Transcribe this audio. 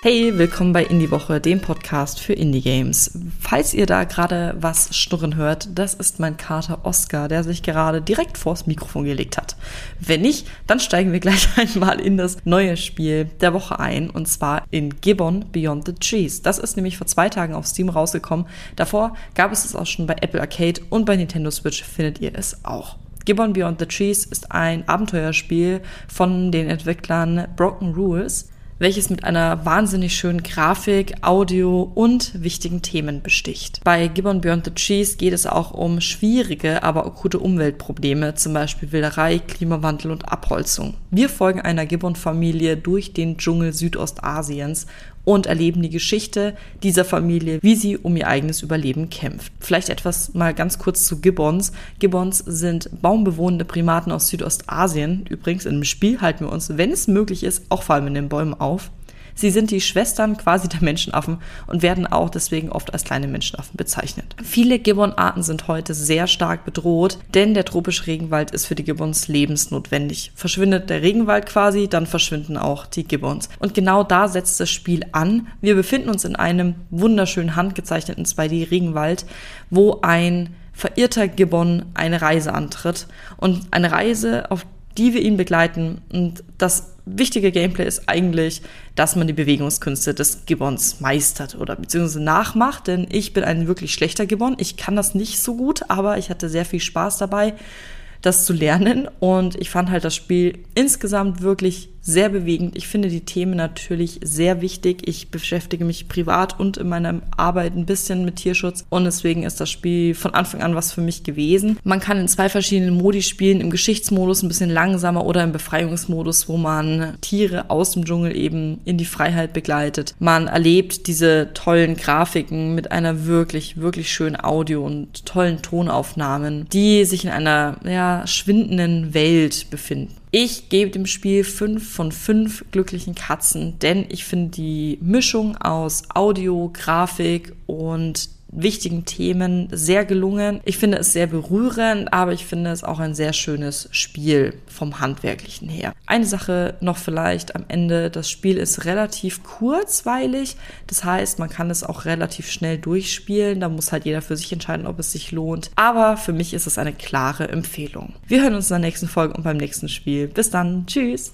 Hey, willkommen bei Indie Woche, dem Podcast für Indie Games. Falls ihr da gerade was schnurren hört, das ist mein Kater Oscar, der sich gerade direkt vors Mikrofon gelegt hat. Wenn nicht, dann steigen wir gleich einmal in das neue Spiel der Woche ein und zwar in Gibbon Beyond the Trees. Das ist nämlich vor zwei Tagen auf Steam rausgekommen. Davor gab es es auch schon bei Apple Arcade und bei Nintendo Switch findet ihr es auch. Gibbon Beyond the Trees ist ein Abenteuerspiel von den Entwicklern Broken Rules welches mit einer wahnsinnig schönen Grafik, Audio und wichtigen Themen besticht. Bei Gibbon Beyond the Trees geht es auch um schwierige, aber akute Umweltprobleme, zum Beispiel Wilderei, Klimawandel und Abholzung. Wir folgen einer Gibbon-Familie durch den Dschungel Südostasiens und erleben die Geschichte dieser Familie, wie sie um ihr eigenes Überleben kämpft. Vielleicht etwas mal ganz kurz zu Gibbons. Gibbons sind baumbewohnende Primaten aus Südostasien. Übrigens im Spiel halten wir uns, wenn es möglich ist, auch vor allem in den Bäumen auf. Sie sind die Schwestern quasi der Menschenaffen und werden auch deswegen oft als kleine Menschenaffen bezeichnet. Viele Gibbon-Arten sind heute sehr stark bedroht, denn der tropische Regenwald ist für die Gibbons lebensnotwendig. Verschwindet der Regenwald quasi, dann verschwinden auch die Gibbons. Und genau da setzt das Spiel an. Wir befinden uns in einem wunderschön handgezeichneten 2D-Regenwald, wo ein verirrter Gibbon eine Reise antritt. Und eine Reise, auf die wir ihn begleiten. Und das wichtige Gameplay ist eigentlich, dass man die Bewegungskünste des Gibbons meistert oder beziehungsweise nachmacht, denn ich bin ein wirklich schlechter Gibbon. Ich kann das nicht so gut, aber ich hatte sehr viel Spaß dabei das zu lernen. Und ich fand halt das Spiel insgesamt wirklich sehr bewegend. Ich finde die Themen natürlich sehr wichtig. Ich beschäftige mich privat und in meiner Arbeit ein bisschen mit Tierschutz und deswegen ist das Spiel von Anfang an was für mich gewesen. Man kann in zwei verschiedenen Modi spielen, im Geschichtsmodus ein bisschen langsamer oder im Befreiungsmodus, wo man Tiere aus dem Dschungel eben in die Freiheit begleitet. Man erlebt diese tollen Grafiken mit einer wirklich, wirklich schönen Audio und tollen Tonaufnahmen, die sich in einer ja, schwindenden Welt befinden. Ich gebe dem Spiel fünf von fünf glücklichen Katzen, denn ich finde die Mischung aus Audio, Grafik und wichtigen Themen sehr gelungen. Ich finde es sehr berührend, aber ich finde es auch ein sehr schönes Spiel vom Handwerklichen her. Eine Sache noch vielleicht am Ende, das Spiel ist relativ kurzweilig, das heißt, man kann es auch relativ schnell durchspielen, da muss halt jeder für sich entscheiden, ob es sich lohnt, aber für mich ist es eine klare Empfehlung. Wir hören uns in der nächsten Folge und beim nächsten Spiel. Bis dann, tschüss!